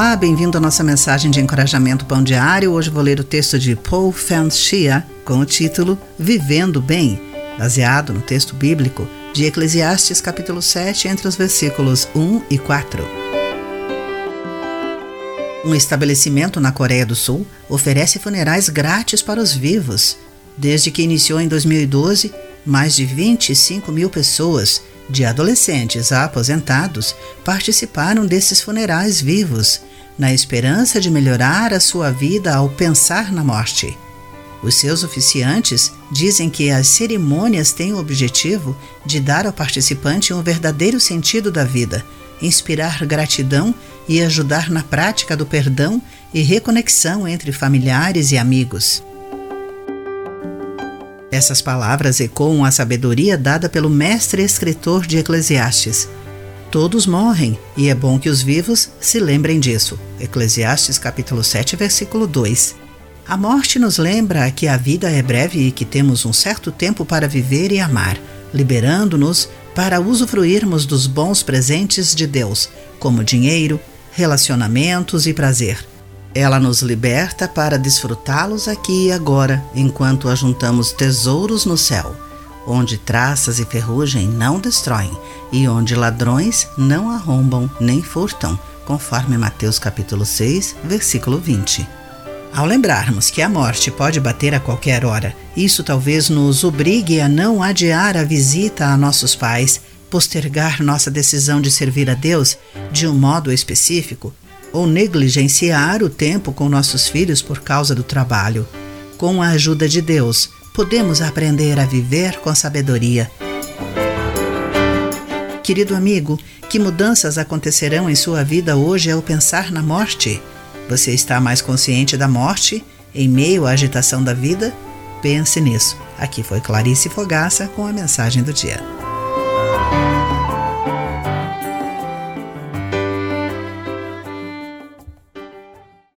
Olá, bem-vindo à nossa mensagem de encorajamento Pão Diário. Hoje vou ler o texto de Paul Fan-Shia com o título Vivendo Bem, baseado no texto bíblico de Eclesiastes capítulo 7, entre os versículos 1 e 4. Um estabelecimento na Coreia do Sul oferece funerais grátis para os vivos. Desde que iniciou em 2012, mais de 25 mil pessoas de adolescentes a aposentados participaram desses funerais vivos, na esperança de melhorar a sua vida ao pensar na morte. Os seus oficiantes dizem que as cerimônias têm o objetivo de dar ao participante um verdadeiro sentido da vida, inspirar gratidão e ajudar na prática do perdão e reconexão entre familiares e amigos. Essas palavras ecoam a sabedoria dada pelo mestre escritor de Eclesiastes. Todos morrem, e é bom que os vivos se lembrem disso. Eclesiastes capítulo 7, versículo 2. A morte nos lembra que a vida é breve e que temos um certo tempo para viver e amar, liberando-nos para usufruirmos dos bons presentes de Deus, como dinheiro, relacionamentos e prazer. Ela nos liberta para desfrutá-los aqui e agora, enquanto ajuntamos tesouros no céu, onde traças e ferrugem não destroem e onde ladrões não arrombam nem furtam, conforme Mateus capítulo 6, versículo 20. Ao lembrarmos que a morte pode bater a qualquer hora, isso talvez nos obrigue a não adiar a visita a nossos pais, postergar nossa decisão de servir a Deus de um modo específico ou negligenciar o tempo com nossos filhos por causa do trabalho. Com a ajuda de Deus, podemos aprender a viver com sabedoria. Querido amigo, que mudanças acontecerão em sua vida hoje ao pensar na morte? Você está mais consciente da morte em meio à agitação da vida? Pense nisso. Aqui foi Clarice Fogaça com a mensagem do dia.